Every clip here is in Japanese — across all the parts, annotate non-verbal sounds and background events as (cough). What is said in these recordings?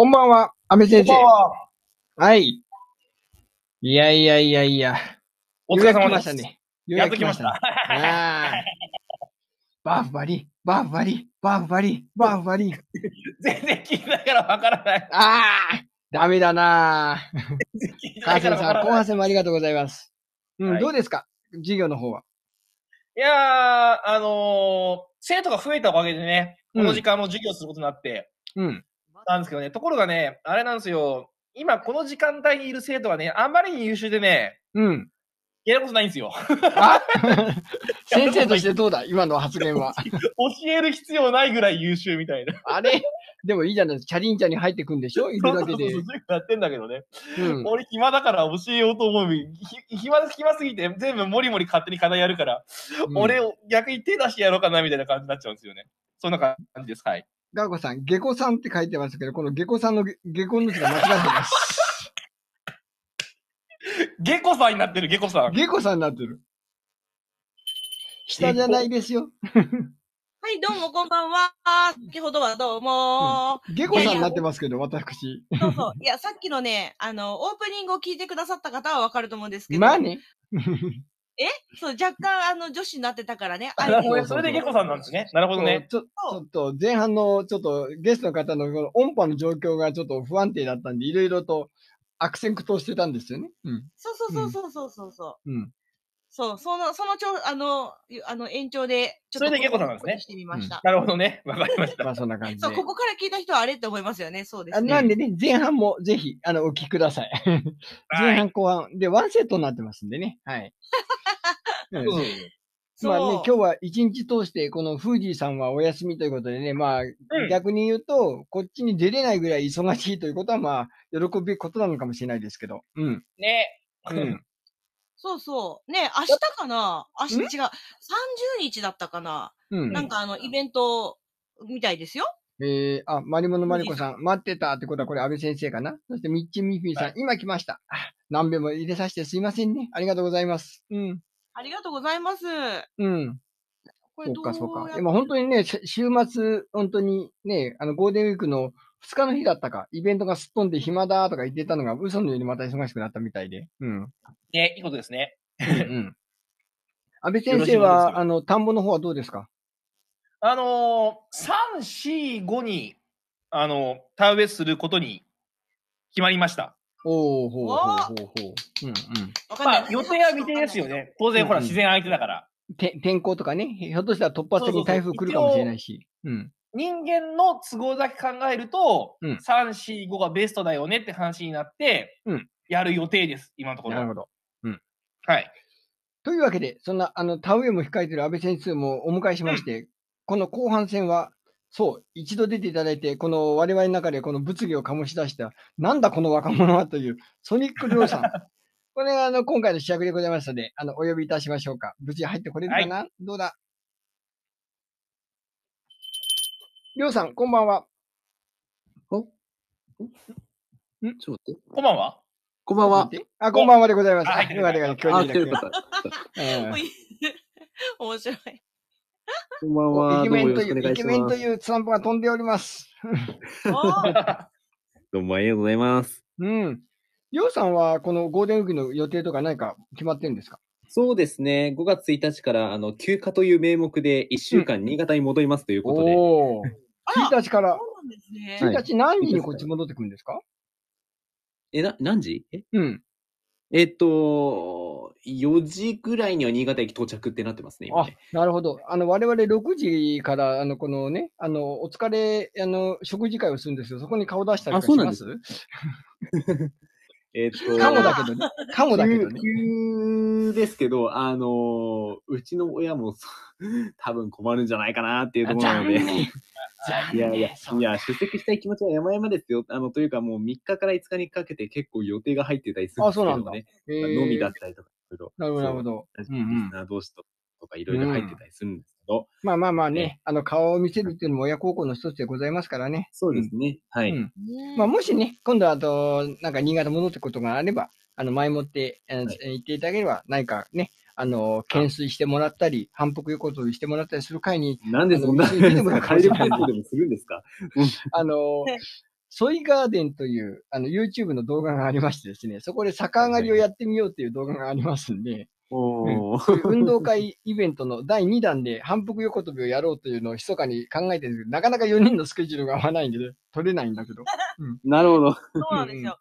こんばんは、安倍先生。こんばんは。はい。いやいやいやいや。お疲れ様です。ようやく来ましたね。ようやっと来ました。ねあーバーフバリ、バーフバリ、バーフバリ、バーフバリ。全然聞いてないからわからない。ああダメだなぁ。聞いてないか川瀬さん、後らわからない。半戦もありがとうございます。うん、はいどうですか？授業の方は。いやー、あのー、生徒が増えたおかげでね、この時間も授業することになって、うん。なんですけどね、ところがね、あれなんですよ、今この時間帯にいる生徒はね、あんまりに優秀でね、うん。やることないんですよ。あ？(laughs) 先生としてどうだ？今の発言は。(laughs) 教える必要ないぐらい優秀みたいな。あれ？でもいいじゃないですか。チャリンチャに入ってくんでしょ？いるだけで。そうそうそうやってんだけどね。うん。俺暇だから教えようと思う。ひ暇暇すぎて全部もりもり勝手に課題やるから、うん俺を逆に手出してやろうかなみたいな感じになっちゃうんですよね。そんな感じです。はい。ガーコさん、下戸さんって書いてますけど、この下戸さんの下下戸の字が間違ってます。(laughs) ゲコさんになってる、ゲコさん。下戸さんになってる。下じゃないですよ。(laughs) はい、どうもこんばんは。先ほどはどうも。下戸さんになってますけど、私。そうそう。いや、さっきのね、あの、オープニングを聞いてくださった方はわかると思うんですけど。まあね。そう、若干、あの、女子になってたからね。あなるほどね。それでゲコさんなんですね。なるほどね。ちょちょっと前半のちょっとゲストの方のこの音波の状況がちょっと不安定だったんで、いろいろと悪戦苦闘してたんですよね。うん。そうそうそうそうそうそうそう。うん。そう、その、そのちょ、あの、ゆあの、延長で、ちょっと。それでゲコさんなんですねしてみました。なるほどね。わかりました。まあそんな感じで。そう、ここから聞いた人はあれって思いますよね。そうですね。あなんでね、前半もぜひ、あの、お聞きください。(laughs) 前半後半。で、ワンセットになってますんでね。はい。うん (laughs) まあね、今日は一日通して、このフージーさんはお休みということでね、まあ、ん逆に言うと、こっちに出れないぐらい忙しいということは、まあ、喜ぶべきことなのかもしれないですけど。うん。ね。うん。そうそう。ね、明日かな？明日違う。30日だったかな、うん。なんかあの、イベントみたいですよ。えー、あ、マリモのマリコさん、待ってたってことは、これ安倍先生かな？そして、ミッチーミッフィーさん、はい今来ました。あ何べも入れさせてすいませんね。ありがとうございます。うん。ありがとうございます。うん。そうか、これどうそうか。今、本当にね、し週末、本当にね、あの、ゴールデンウィークの2日の日だったか、イベントがすっ飛んで暇だとか言ってたのが、嘘のようにまた忙しくなったみたいで。うん。ね、いいことですね。うん、うん。(laughs) 安倍先生は、あの、田んぼの方はどうですか？あのー、3、4、5に、あの、田植えすることに決まりました。おー、ほうほうほうほう。うんうん。わかんないまあ、予定は未定ですよ。ね。当然、ほら、うんうん自然相手だから。て天候とかね、ひょっとしたら突発的に台風来るかもしれないし。うん。人間の都合だけ考えると、うん3、4、5がベストだよねって話になって、うんやる予定です、今のところ。なるほど。はい。というわけで、そんな、あの、田植えも控えている安倍先生もお迎えしまして、この後半戦は、そう、一度出ていただいて、この我々の中でこの物議を醸し出した、なんだこの若者はという、ソニック・リョウさん。これが、あの、今回の主役でございますので、あの、お呼びいたしましょうか。無事入ってこれるかな、どうだ？りょうさん、こんばんは。ちょっと待って。こんばんは。こんばんは。あ、こんばんはでございます。あ入ってるよかったよかった、あ、今日来てる方。うん (laughs) (laughs) 面白い。(laughs) こんばんは。イケどうもよろメンという、しくお願いしイケメンと。いう散歩が飛んでおります。(laughs) (laughs) どうもありがとうございます。うん。りょうさんは、このゴールデンウィークの予定とか何か決まってるんですか？そうですね。5月1日から、あの、休暇という名目で1週間新潟に戻りますということで。おお。あら1日から、そうなんですね。はい1日何時にこっち戻ってくるんですか？え、な、何時？え？うん。えっと、4時ぐらいには新潟駅到着ってなってますね。今あね、なるほど。あの、我々6時から、あの、このね、あの、お疲れ、あの、食事会をするんですよ。そこに顔出したりとかあそうなんしまですえっと、(laughs) かもだけどね。かもだけどね。急ですけど、あの、うちの親もそう多分困るんじゃないかなっていうところなので。いやいや、いや、出席したい気持ちは山々ですよ。あの、というかもう3日から5日にかけて結構予定が入ってたりするんあ、ですそうなんだ。けどね。えー飲みだったりとか、いろいろ。なるほど、なるほど。そう。うんうんリスナー同士ととかいろいろ入ってたりするんですけど、まあまあまあねね、あの、顔を見せるっていうのも親孝行の一つでございますからね。そうですね。はい。うんまあ、もしね、今度あと、なんか新潟戻ってくことがあれば、あの、前もって、あのはい言っていただければ、何かね、あの、懸垂してもらったり、反復横跳びしてもらったりする会に、なんでそんな、あの一緒に見てもらうかもしれないカエルパンツでもするんですか？あの、ソイガーデンという、あの、YouTube の動画がありましてですね、そこで逆上がりをやってみようという動画がありますんで、ういう運動会イベントの第2弾で反復横跳びをやろうというのを密かに考えてるんですけど、なかなか4人のスケジュールが合わないんで、取れないんだけど。(laughs) なるほど。そうなんですよ。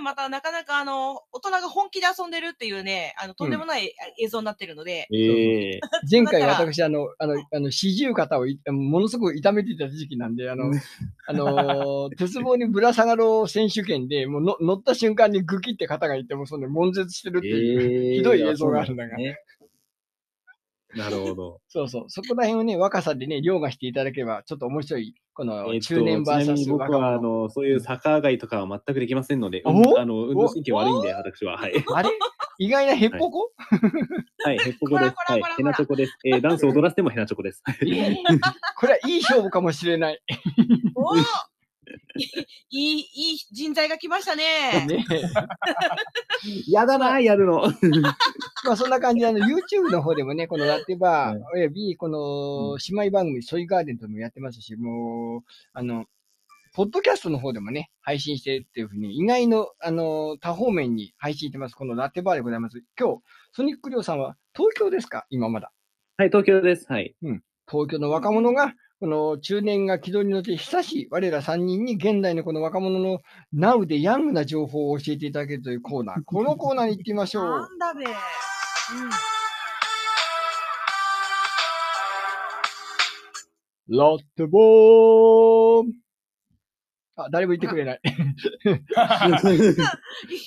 またなかなかあの、大人が本気で遊んでるっていうね、あの、とんでもない映像になってるので、ええ。(laughs) 前回私、あの、あの、あの、四十肩をいものすごく痛めていた時期なんで、あの、あのー (laughs) 鉄棒にぶら下がろう選手権で、もうの乗った瞬間にグキって肩がいって、もうそんで悶絶してるっていう、ええ。ひどい映像があるんだが。ね。(laughs) なるほど。そうそう、そこら辺をね、若さでね、凌駕していただければ、ちょっと面白い、このえっと中年ちなみ VS に僕若は、あ者。の、そういう逆上がりとかは全くできませんので、おうんあの、運動神経悪いんで、私は。はい。(laughs) あれ？意外なヘッポコ、はい、(laughs) ヘッポコです。はいヘナチョコです。えーダンス踊らせてもヘナチョコです。えーこれはいい勝負かもしれない。おー (laughs) いい、いい人材が来ましたね。ね (laughs) やだな、やるの。(laughs) まあそんな感じで、あの、YouTube の方でもね、このラテバー、および、この、姉妹番組、ソイガーデンともやってますし、もう、あの、ポッドキャストの方でもね、配信してるっていうふうに、意外の、あの、多方面に配信してます。このラテバーでございます。今日、ソニックリョウさんは東京ですか？今まだ。はい、東京です。はい。東京の若者が、この中年が気取りの手久しい我ら3人に現代のこの若者の Now でヤングな情報を教えていただけるというコーナー。(laughs) このコーナーに行ってみましょうな。んだべ。うん。ラッテボーンあ、誰も言ってくれない。い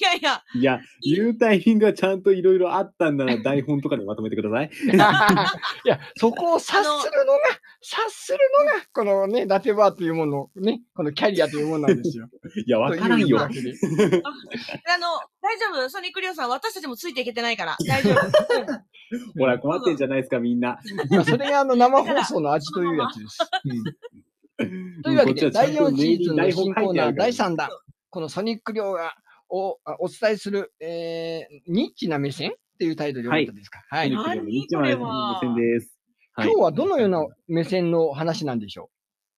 やいや、(laughs) いや、言うタイミングがちゃんといろいろあったんなら (laughs) 台本とかでまとめてください。(laughs) いや、そこを察するのが、察するのが、このね、ラテバーというもの、ね、このキャリアというものなんですよ。いや、わからんよあの、大丈夫？ソニックリオさん、私たちもついていけてないから。大丈夫。うんほら、困ってんじゃないですか、みんな。まあそれがあの生放送の味というやつです。うん (laughs) というわけで、第4シーズンの新コーナー第3弾、このソニック量がおあお伝えする、えー、ニッチな目線っていうタイトルでよかったですか？はい。はい何日前の目線です。はい今日はどのような目線の話なんでしょ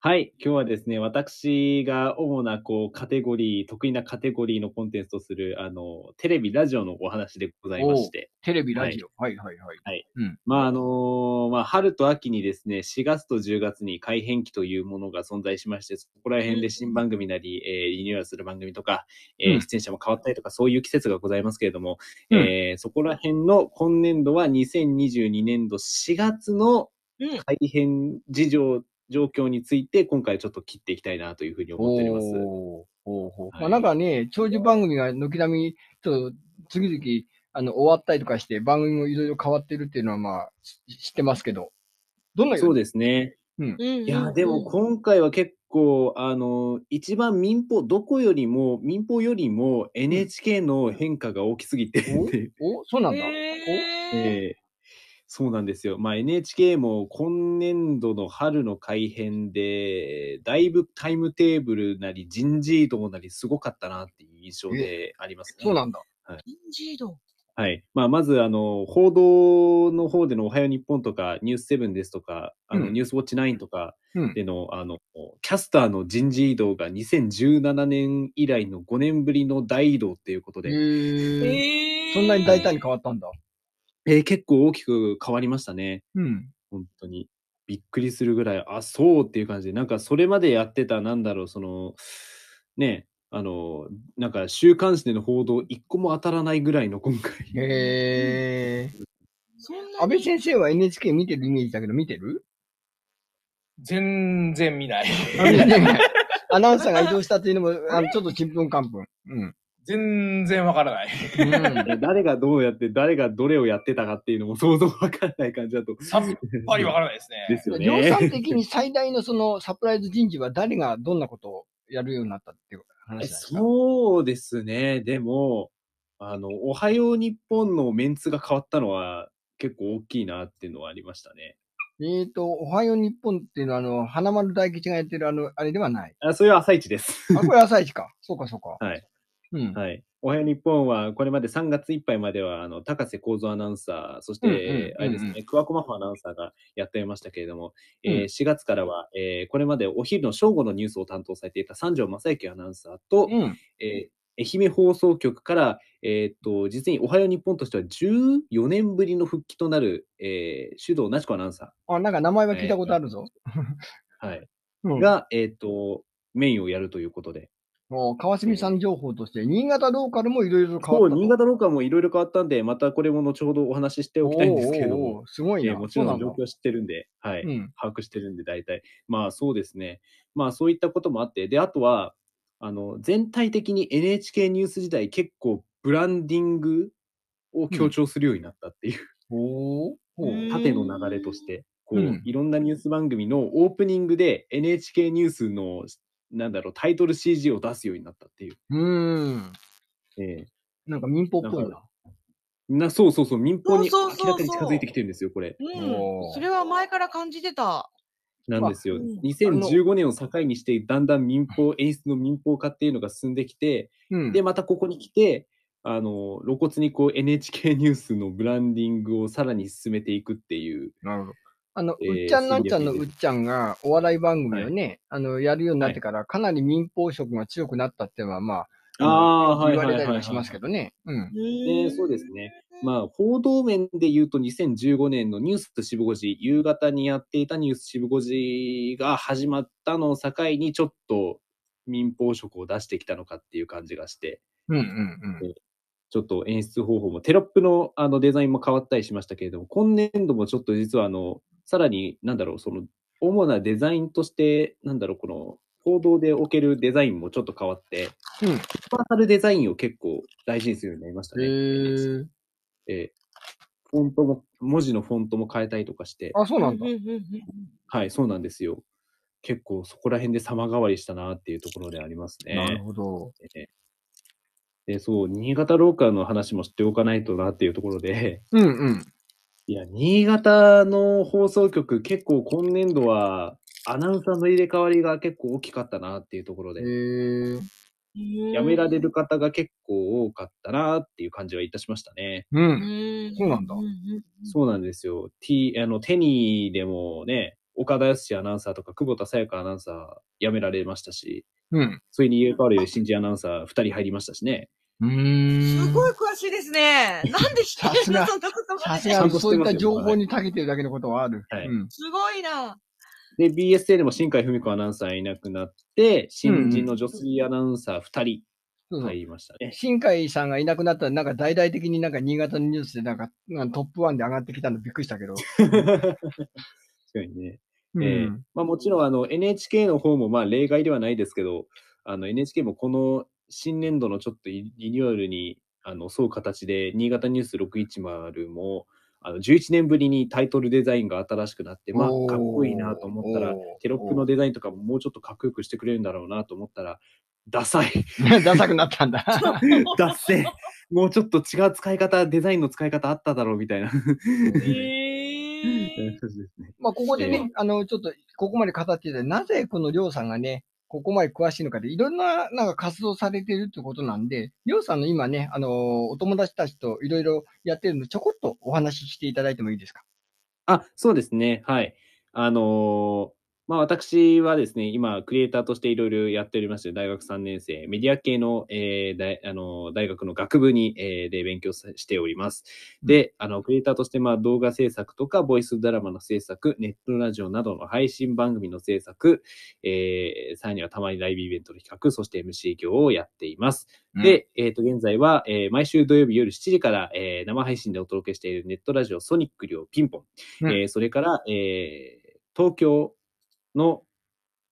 はい、今日はですね、私が主なこうカテゴリー、得意なカテゴリーのコンテンツとする、あの、テレビ、ラジオのお話でございまして、うテレビ、ラジオ。はい、はい、はい。まあ、あのまあ、春と秋にですね、4月と10月に改編期というものが存在しまして、そこら辺で新番組なり、えーリニューアルする番組とか、えーうん。出演者も変わったりとか、そういう季節がございますけれども、うん。えーそこら辺の今年度は2022年度4月のうん。改編事情、状況について、今回ちょっと切っていきたいなというふうに思っております。おーほうほう。はい。まあ、なんかね、長寿番組が軒並み、ちょっと次々あの終わったりとかして、番組もいろいろ変わってるっていうのは、まあ、し知ってますけど、どんなそうですね。うん。いや、でも今回は結構、あの、一番民放、どこよりも、民放よりも NHK の変化が大きすぎて、おそうなんだ。へー。えーそうなんですよ。まあ NHK も今年度の春の改編で、だいぶタイムテーブルなり人事異動なりすごかったなっていう印象でありますね。そうなんだ。人事異動。はい。まあ、まず、あの、報道の方でのおはよう日本とか、ニュースセブンですとか、あの、うんニュースウォッチ9とかうん。での、あの、キャスターの人事異動が2017年以来の5年ぶりの大移動っていうことへで、ーへーそんなに大胆に変わったんだ。えー結構大きく変わりましたね。うん。本当に。びっくりするぐらい、あ、そうっていう感じで、なんかそれまでやってた、なんだろう、その、ね、あの、なんか週刊誌での報道一個も当たらないぐらいの今回。へえ。(laughs) そんなに安倍先生は NHK 見てるイメージだけど、見てる？全然見ない。あ見てない (laughs) アナウンサーが移動したっていうのも、あのちょっとちんぷんかんぷん。うん。全然わからない。うん誰がどうやって、誰がどれをやってたかっていうのも想像わからない感じだと。さっぱりわからないですね。ですよ量ね。産的に最大のそのサプライズ人事は誰がどんなことをやるようになったっていう話ですかそうですね。でも、あの、おはよう日本のメンツが変わったのは結構大きいなっていうのはありましたね。えっ、と、おはよう日本っていうのは、あの、花丸大吉がやってるあの、あれではない。あそういう朝一です。あ、これ朝一か。そうか、そうか。はい。うん。はい。おはよう日本は、これまで3月いっぱいまでは、あの、高瀬幸三アナウンサー、そして、あれですね、桑子真帆アナウンサーがやっていましたけれども、えーうん4月からは、えーこれまでお昼の正午のニュースを担当されていた三条正幸アナウンサーと、うん。えー愛媛放送局から、えーっと、実におはよう日本としては14年ぶりの復帰となる、えー、手動なちこアナウンサあ、なんか名前は聞いたことあるぞ。ー、はい、(laughs) うん。が、えーっと、メインをやるということで、もう川澄さん情報として、新潟ローカルもいろいろ変わったそう、と。新潟ローカルもいろいろ変わったんで、またこれも後ほどお話ししておきたいんですけれどもおーおーすごいな。えーもちろん状況知ってるんで、はい、うん。把握してるんで、大体。まあそうですね。まあそういったこともあって、で、あとは、あの、全体的に NHK ニュース時代結構ブランディングを強調するようになったっていう、うんー縦の流れとして、こう、うんいろんなニュース番組のオープニングで NHK ニュースの、なんだろう、タイトル CG を出すようになったっていう。うーん。えなんか民放っぽいなんな。そうそうそう、民放に明らかに近づいてきてるんですよ、これ。それは前から感じてた。なんですよ。まあうん2015年を境にして、だんだん民放、演出の民放化っていうのが進んできて、うん。で、またここに来て、あの、露骨にこう NHK ニュースのブランディングをさらに進めていくっていう。なるほど。あの、えーうっちゃんなんちゃんのうっちゃんがお笑い番組をね、あの、やるようになってから、かなり民放色が強くなったっていうのは、まあ、あー言われたりもしますけどね。うん。でそうですね。まあ、報道面で言うと2015年のニュース渋5時、夕方にやっていたニュース渋5時が始まったのを境に、ちょっと民放色を出してきたのかっていう感じがして、うんうんうん。ちょっと演出方法も、テロップのあのデザインも変わったりしましたけれども、今年度もちょっと実はあの、さらに、なんだろう、その、主なデザインとして、なんだろう、この、報道でおけるデザインもちょっと変わって、うん。パーサルデザインを結構大事にするようになりましたね。えーフォントも、文字のフォントも変えたりとかして、あ、そうなんだはい、そうなんですよ。結構そこら辺で様変わりしたなっていうところでありますね。なるほど。えで、そう、新潟ローカルの話も知っておかないとなっていうところで、うんうん。いや、新潟の放送局、結構今年度は、アナウンサーの入れ替わりが結構大きかったなっていうところへで、ー。辞められる方が結構多かったなっていう感じはいたしましたね。う。うんんそうなんだんそうなんですよ。T、あの、テニーでもね、岡田康アナウンサーとか久保田さやかアナウンサー辞められましたし、うん。それに入れ替わる新人アナウンサー2人入りましたしね。うーん。すごい詳しいですね。なんで知ってるのそんなことさそういった情報に長けてるだけのことはある。はいうん。すごいな。で、BSA でも新海文子アナウンサーいなくなって、新人の女性アナウンサー2人入りましたね。新海さんがいなくなったら、なんか大々的になんか新潟のニュースでなんかなんかトップワンで上がってきたのびっくりしたけど。確かにね。うんええまあ、もちろんあの NHK の方もまあ例外ではないですけど、あの NHK もこの新年度のちょっとリリニューアルにあの沿う形で、新潟ニュース610もあの11年ぶりにタイトルデザインが新しくなって、まあ、かっこいいなと思ったらテロップのデザインとかももうちょっとかっこよくしてくれるんだろうなと思ったら、ダサい。(laughs) ダサくなったんだ。ダッセーもうちょっと違う使い方、デザインの使い方あっただろうみたいな。(laughs) まあ、ここでね、ええあの、ちょっと、ここまで語っていて、なぜこのりょうさんがね、ここまで詳しいのかで、いろんな、なんか活動されてるってことなんで、りょうさんの今ね、あの、お友達たちといろいろやってるの、ちょこっとお話ししていただいてもいいですか？あ、そうですね。はい。あのまあ私はですね、今、クリエイターとしていろいろやっておりまして、大学3年生、メディア系の、えー大あのー大学の学部に、えーで勉強さしております。で、あの、クリエイターとして、まあ動画制作とか、ボイスドラマの制作、ネットラジオなどの配信番組の制作、えーさらにはたまにライブイベントの企画、そして MC 業をやっています。で、えっ、と、現在は、えー毎週土曜日夜7時から、えー生配信でお届けしているネットラジオソニック寮ピンポン。うんえーそれから、えー東京の、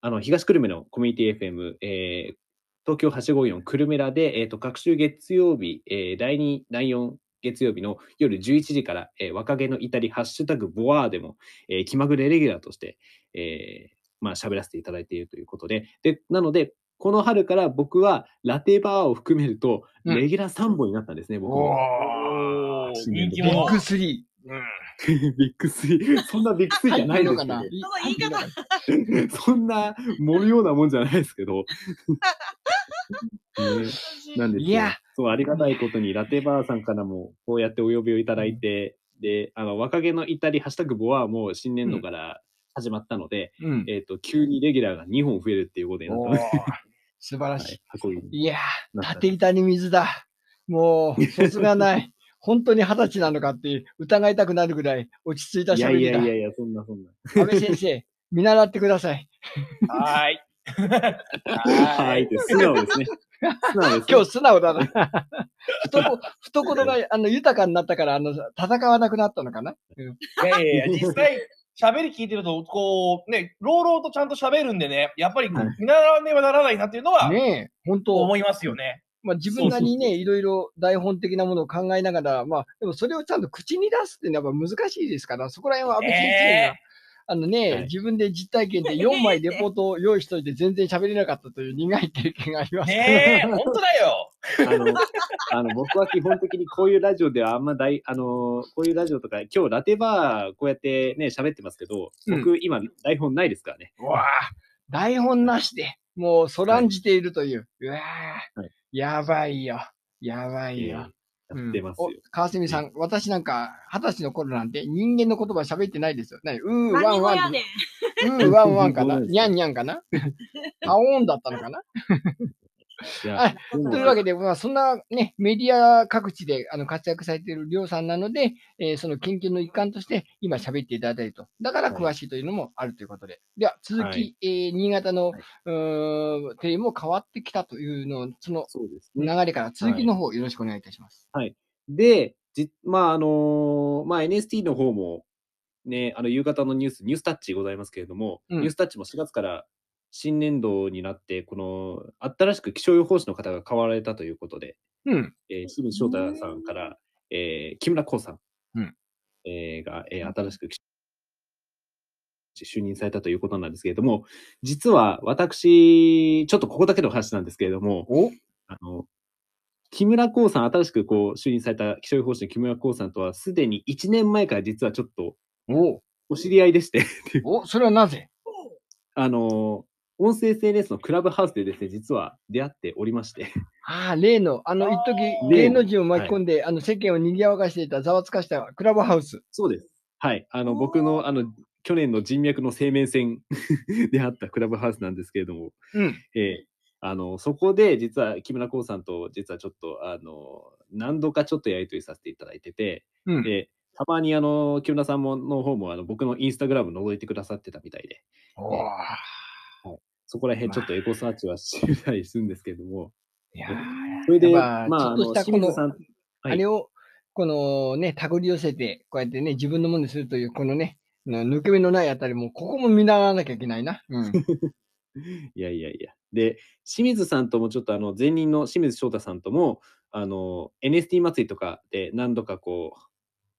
あの、東久留米のコミュニティ FM、えー東京854久留米らで、えっ、と、各週月曜日、えー第2、第4月曜日の夜11時から、えー若気の至り、ハッシュタグボワーでも、えー気まぐれレギュラーとして、えーまあ、喋らせていただいているということで、で、なので、この春から僕はラテバーを含めると、うん。レギュラー3本になったんですね、僕も。おー。新年度。ビッ人気者。グスリビッグスリー。そんなビッグスリーじゃないですけどその言い方 (laughs) そんな盛るようなもんじゃないですけど。(laughs) なんですよいや。そう、ありがたいことに、ラテバーさんからも、こうやってお呼びをいただいて、で、あの、若気の至り、ハッシュタグボはもう新年度から始まったので、うん。えっ、と、急にレギュラーが2本増えるっていうことになったおーので、素晴らしい。はい、運びいやー、縦板に水だ。もう、そつがない。本当に二十歳なのかって疑いたくなるぐらい落ち着いたいや喋りだ。いやいやいや、そんなそんな。安倍先生、見習ってください。はーい。はい、で素直ですね。素直です、ね。今日素直だな。懐懐があの豊かになったからあの戦わなくなったのかな？うんいやいやいや、実際、喋り聞いてると、こう、ね、朗々とちゃんと喋るんでね、やっぱりはい見習わねばならないなっていうのは、ねえ、本当思いますよね。まあ、自分なりにね、いろいろ台本的なものを考えながら、まあ、でもそれをちゃんと口に出すっていうのはやっぱ難しいですから、そこら辺は安倍先生が、えあのね、はい自分で実体験で4枚レポートを用意しといて全然喋れなかったという苦い経験があります。ねえ、本当だよ。あの、あの僕は基本的にこういうラジオではあんま大、あの、こういうラジオとか、今日ラテバーこうやってね、喋ってますけど、僕、今台本ないですからね。うわあ台本なしで、もうそらんじているという。うわあはいやばいよ。やばいよ。えーやってますよ。うんお川澄さん、私なんか、二十歳の頃なんて人間の言葉喋ってないですよ。何うー、ワンワン。(laughs) うー、ワンワンかな？にゃんにゃんかな？(laughs) パオーンだったのかな？はいというわけで、まあ、そんなね、メディア各地であの活躍されているりょうさんなので、えーその研究の一環として今喋っていただいたりと。だから詳しいというのもあるということで。では、続き、はいえー新潟の、はいうテレビも変わってきたというのを、その流ね。れから続きの方よろしくお願いいたします。で、じまあ、あのまあ、NST の方も、ね、あの、夕方のニュース、ニュースタッチございますけれども、うんニュースタッチも4月から新年度になって、この、新しく気象予報士の方が変わられたということで、うん。えー、清水翔太さんから、えー木村光さん、うん。えーが、えー新しく就任されたということなんですけれども、実は私、ちょっとここだけの話なんですけれども、お？あの、木村光さん、新しくこう就任された気象予報士の木村光さんとは、すでに1年前から実はちょっとお？お知り合いでして、お、それはなぜ？あの、音声 SNS のクラブハウスでですね、実は出会っておりまして、ああ、例の、あの、一時芸能人を巻き込んで、あの、世間を賑わかしていた、ざわつかしたクラブハウス。そうです。はい。あの、僕の、あの、去年の人脈の生命線であったクラブハウスなんですけれども、うん。えーあの、そこで実は木村光さんと実はちょっと、あの、何度かちょっとやりとりさせていただいてて、うん。で、たまにあの、木村さんもの方もあの僕のインスタグラム覗いてくださってたみたいで、そこら辺ちょっとエコサーチはしてたりするんですけれども、いやーそれで、まあ、ちょっとしたこのあれを、このね、手繰り寄せて、こうやってね、自分のものにするという、このね、抜け目のないあたりも、ここも見習わなきゃいけないな。うん。(laughs) いやいやいや。で、清水さんともちょっとあの、前任の清水翔太さんとも、あの、NST 祭りとかで何度かこう、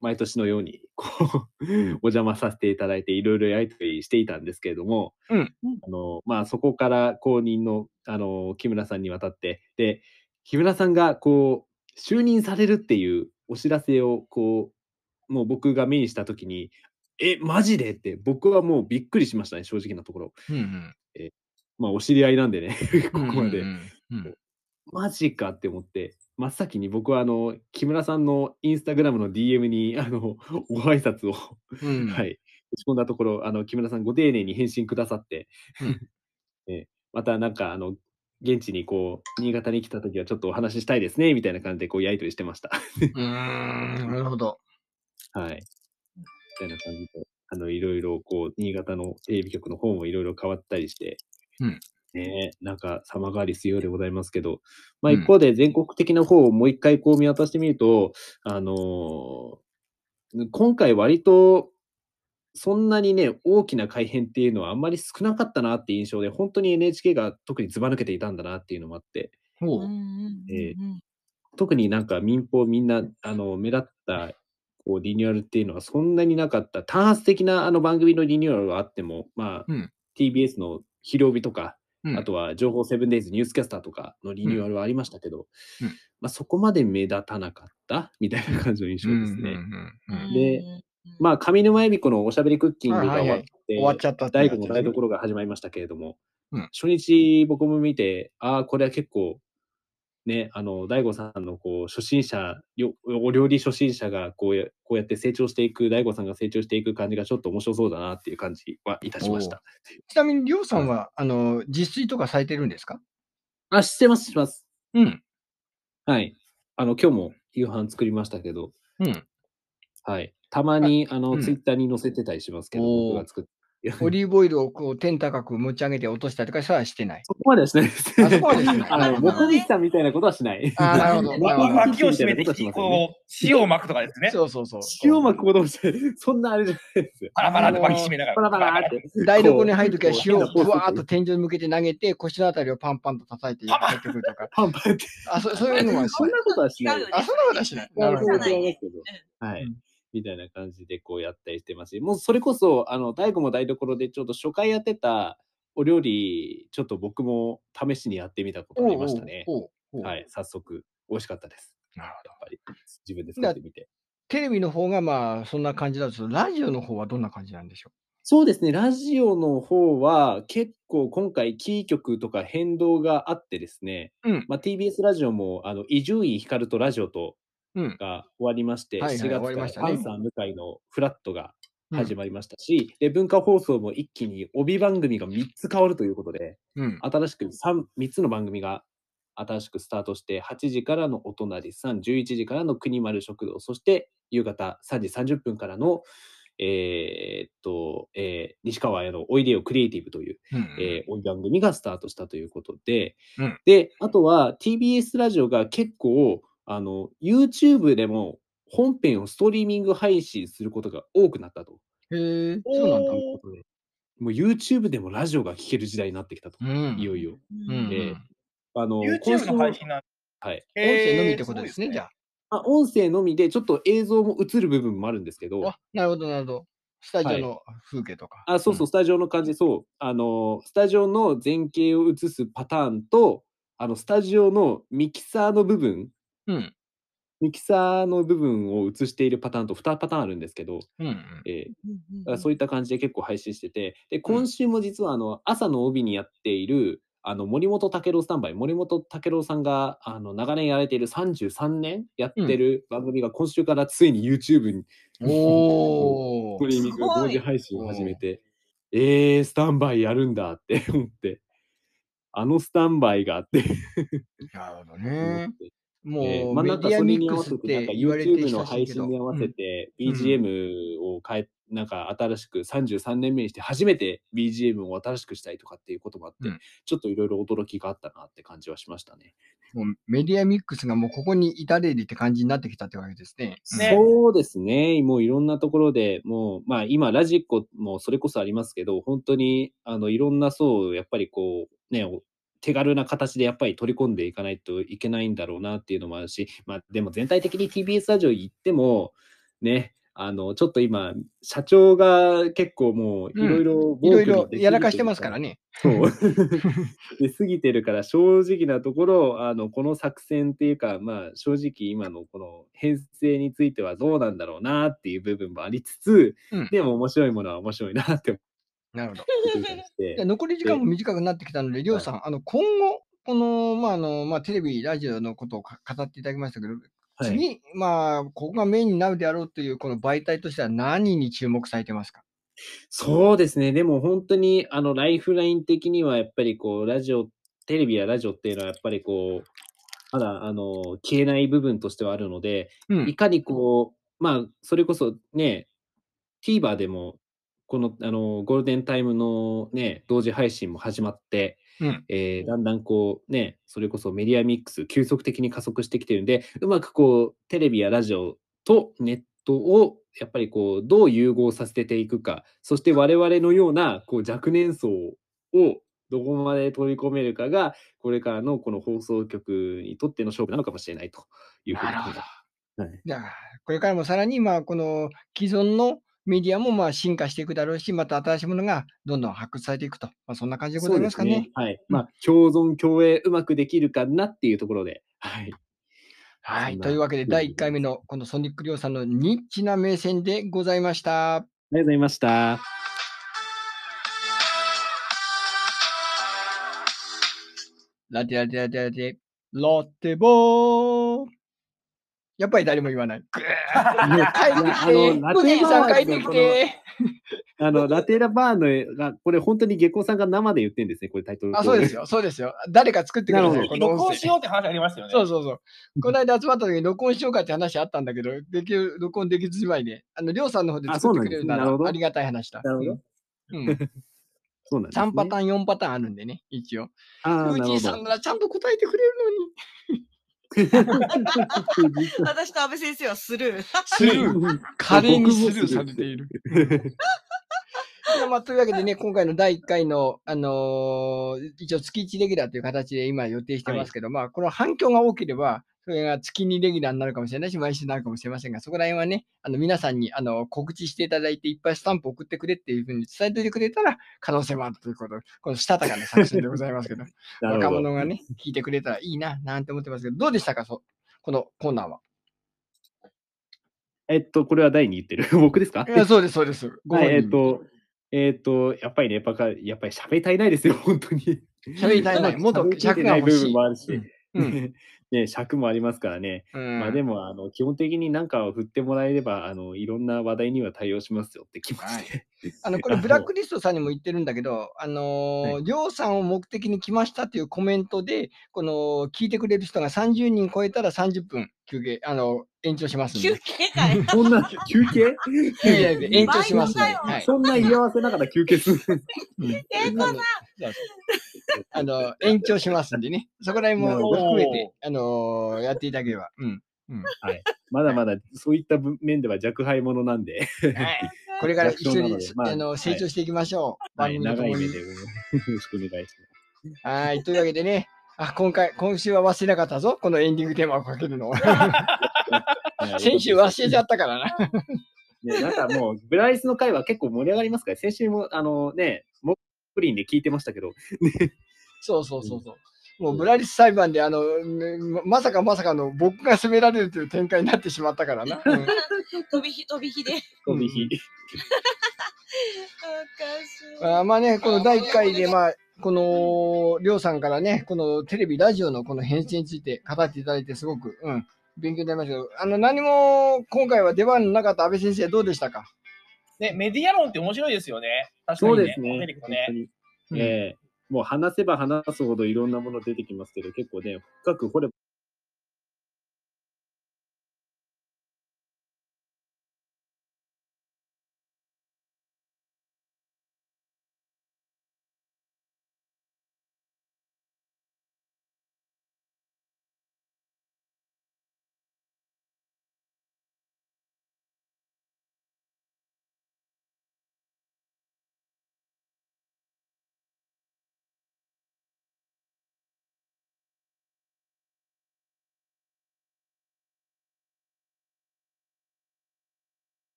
毎年のように、こう、お邪魔させていただいて、いろいろやりとりしていたんですけれども、うん。あの、まあ、そこから後任の、あの、木村さんに渡って、で、木村さんが、こう、就任されるっていうお知らせを、こう、もう僕が目にしたときに、え、マジで？って、僕はもうびっくりしましたね、正直なところ。うんまあ、お知り合いなんでね、(laughs) ここまで。うんうんマジかって思って、真っ先に僕はあの、木村さんのインスタグラムの DM に、あの、(laughs) ご挨拶を、うんはい、打ち込んだところ、あの、木村さんご丁寧に返信くださって、うん (laughs) えまたなんか、あの、現地にこう、新潟に来た時はちょっとお話ししたいですね、みたいな感じでこう、やりとりしてました。うーん、なるほど。はい。みたいな感じで、あの、いろいろこう、新潟のテレビ局の方もいろいろ変わったりして、うんねえ、なんか様変わりするようでございますけど、まあうん。一方で全国的な方をもう一回こう見渡してみると、あのー今回割と、そんなにね、大きな改変っていうのはあんまり少なかったなっていう印象で、本当に NHK が特にずば抜けていたんだなっていうのもあって、ほう。えうん特になんか民放みんなあの目立ったこうリニューアルっていうのはそんなになかった。単発的なあの番組のリニューアルはあっても、まあうん。TBS の「ひるおび」とか、うん。あとは情報セブンデイズニュースキャスターとかのリニューアルはありましたけど、うん。まあ、そこまで目立たなかった (laughs) みたいな感じの印象ですね。でうんまあ上沼恵美子のおしゃべりクッキングが終わって、終わっちゃったって第5やつね。の台所が始まりましたけれども、うん。初日僕も見て、ああ、これは結構ね、あの、大悟さんのこう初心者、よお料理初心者がこうやこうやって成長していく、大悟さんが成長していく感じがちょっと面白そうだなっていう感じはいたしました。ちなみに、りょうさんは、あの、自炊とかされてるんですか？あ、してます、してます。うん。はい。あの、今日も夕飯作りましたけど、うん。はい。たまに、あの、うんツイッターに載せてたりしますけど、僕が作って。オリーブオイルをこう天高く持ち上げて落としたりとかさはしてない。そこまではしないです。あそこまではしない (laughs) あの、なるほどねもこみちさんみたいなことはしない。あーなるほど (laughs) 脇を締めてみたいなこう、塩を巻くとかですね。そうそうそう。塩巻くこともしない。そんなあれじゃないですよ。パラパラって脇締めながら。パラパラって。台所に入るときは塩をこうぶわーっと天井に向けて投げて、腰のあたりをパンパンと叩いて入ってくるとか。パンパンって。あ、そそういうのはしそんなことはしないあ、そんなことはしない。なるほど。はいうん。みたいな感じでこうやったりしてますし、もうそれこそ、あの、大悟も台所でちょっと初回やってたお料理、ちょっと僕も試しにやってみたことありましたね。はい、早速、美味しかったです。なるほどやっぱり、自分で作ってみて。テレビの方がまあそんな感じだと、ラジオの方はどんな感じなんでしょそうですね、ラジオの方は結構今回キー局とか変動があってですね、うんまあ、TBS ラジオもあの伊集院光とラジオとう。うん。が終わりまして、はいはい4月からパンサー向井のフラットが始まりましたし、で文化放送も一気に帯番組が3つ変わるということで、うん。新しく 3, 3つの番組が新しくスタートして、8時からのお隣さん、11時からの国丸食堂、そして夕方3時30分からの、えーっと、えー西川綾のおいでよクリエイティブという、うんえー、お番組がスタートしたということで、うんで、あとは TBS ラジオが結構、あの、YouTube でも本編をストリーミング配信することが多くなったと。へえ、そうなんだもう YouTube でもラジオが聴ける時代になってきたと。うん。いよいよ。うんあの、YouTube の配信なんはい。音声のみってことですね、じゃまあ、音声のみで、ちょっと映像も映る部分もあるんですけど、あ。あ、なるほど、なるほど。スタジオの風景とか。あそうそう、スタジオの感じ、そう、あの、スタジオの前景を映すパターンと、あの、スタジオのミキサーの部分、うん。うん。ミキサーの部分を映しているパターンと2パターンあるんですけど、うんうん。えーうんだからそういった感じで結構配信してて、で、今週も実はあの、朝の帯にやっている、あの、森本武郎スタンバイ、森本武郎さんが、あの、長年やられている33年やってる番組が今週からついに YouTube におー (laughs) ストリーミングすごい同時配信を始めて、えー、スタンバイやるんだって思って、あのスタンバイがあって、なるほど (laughs) 思ねっ。てもえーう、まあなんかそれメディアミに合わせ、ックスって YouTube の配。信に合わせて、うん BGM を変え、なんか新しく33年目にして初めて BGM を新しくしたりとかっていうこともあって、うんちょっといろいろ驚きがあったなって感じはしましたね。もうメディアミックスがもうここに至れりって感じになってきたってわけですね。ねそうですね。もういろんなところでもう、まあ今、ラジコもそれこそありますけど、本当にあのいろんな層をやっぱりこう、ね、お手軽な形でやっぱり取り込んでいかないといけないんだろうなっていうのもあるし、まあでも全体的に TBS ラジオ行っても、ね、あの、ちょっと今、社長が結構もういろいろいろいろやらかしてますからね。そう。(laughs) で、過ぎてるから、正直なところ、あの、この作戦っていうか、まあ、正直今のこの編成についてはどうなんだろうなっていう部分もありつつ、うんでも面白いものは面白いなって思なるほど。(laughs) ってたりして。じゃあ、残り時間も短くなってきたので、りょうさん、あの今後、この、まああのまあ、テレビ、ラジオのことをか語っていただきましたけど、はい。次、まあ、ここがメインになるであろうというこの媒体としては何に注目されてますか？そうですね。でも本当に、あの、ライフライン的にはやっぱりこう、ラジオ、テレビやラジオっていうのはやっぱりこう、まだ、あの、消えない部分としてはあるので、うん。いかにこう、まあ、それこそね、TVer でも、この、あの、ゴールデンタイムのね、同時配信も始まって、うん。えーだんだんこうね、それこそメディアミックス、急速的に加速してきてるんで、うまくこう、テレビやラジオとネットを、やっぱりこう、どう融合させていくか、そして我々のような、こう、若年層を、どこまで取り込めるかが、これからのこの放送局にとっての勝負なのかもしれないというふうになるほど。はい。じゃあ、これからもさらに、まあ、この既存のメディアもまあ進化していくだろうし、また新しいものがどんどん発掘されていくと、まあ、そんな感じでございますかね。はい。まあ、共存共栄うまくできるかなっていうところで、はい。はい。というわけで、第1回目のこのソニックリョウさんのニッチな目線でございました。ありがとうございました。ラテラテラテラテ。ロッテボー。やっぱり誰も言わない。ぐー帰ってきあのラて、おテ兄さん帰ってきて。あの、ラテラバーのが、これ本当に下校さんが生で言ってるんですね、これタイトル。あ、そうですよ、そうですよ。誰か作ってください。録音しようって話ありましたよね。そうそうそう。この間集まった時に録音しようかって話あったんだけど、できる、録音できずじまいで、あの、りょうさんの方であ作ってくれるならありがたい話だ。なるほど。うん。うん。そうなんです、ね。3パターン、4パターンあるんでね、一応。ああ、フーなるほど。ジーさんならちゃんと答えてくれるのに。(laughs) 私と安倍先生はスルー。スルー。(laughs) 華麗にスルーされてる。いる。(laughs) まあ、というわけでね、今回の第1回の、あのー一応月1レギュラーという形で今予定してますけど、まあ、この反響が多ければ、それが月2レギュラーになるかもしれないし、毎週になるかもしれませんが、そこら辺はね、あの皆さんにあの告知していただいて、いっぱいスタンプ送ってくれっていうふうに伝えておいてくれたら、可能性もあるということで、このしたたかな作戦でございますけど、(laughs) なる若。者がね、聞いてくれたらいいな、なんて思ってますけど、どうでしたか、そうこのコーナーは？えっと、これは第2言ってる？(laughs) 僕ですか？いやそうです、そうです。えっと、えっと、やっぱりね、やっぱか、やっぱり喋り足りないですよ、本当に。喋り足りない。もっと尺りない部が欲しい。分もあるし、うんね、尺もありますからね。うんまあでも、あの、基本的に何かを振ってもらえれば、あの、いろんな話題には対応しますよって気持ちで。(laughs) あの、これ、ブラックリストさんにも言ってるんだけど、あのりょうさんを目的に来ましたっていうコメントで、この、聞いてくれる人が30人超えたら30分休憩、あの、延長しますんで。休憩会。(laughs) そんな休憩？(laughs) いやいや延長しますんで。毎日だよはい。そんな言い合わせながら休憩する。うんえー、こんな。あの、延長しますんでね。そこら辺も含めて、あのー、やっていただければ。うん。まだまだそういった面では弱敗者なんで、はい。これから一緒にまああの、成長していきましょう。はい、長い目でよろしくお願いします。はい。というわけでね、あ、今回、今週は忘れなかったぞ。このエンディングテーマをかけるの。(laughs) はい (laughs) 先週忘れちゃったからな。(laughs) ね、なんかもう、ブライスの回は結構盛り上がりますから、先週も、あのね、モップリンで聞いてましたけど、そうそうそうそう。もうブラリス裁判で、あの、ねままさかまさかの僕が責められるという展開になってしまったからな。うん飛び火、飛び火で。飛び火。おかしい。あーまあね、この第1回で、まあ、この、りょうさんからね、このテレビ、ラジオのこの編成について語っていただいて、すごく、うん、勉強になりましたけど、あの、何も今回は出番のなかった安倍先生、どうでしたか？ね、メディア論って面白いですよね。確かにね。そうですね。ねええもう話せば話すほどいろんなもの出てきますけど、結構ね、深く掘れば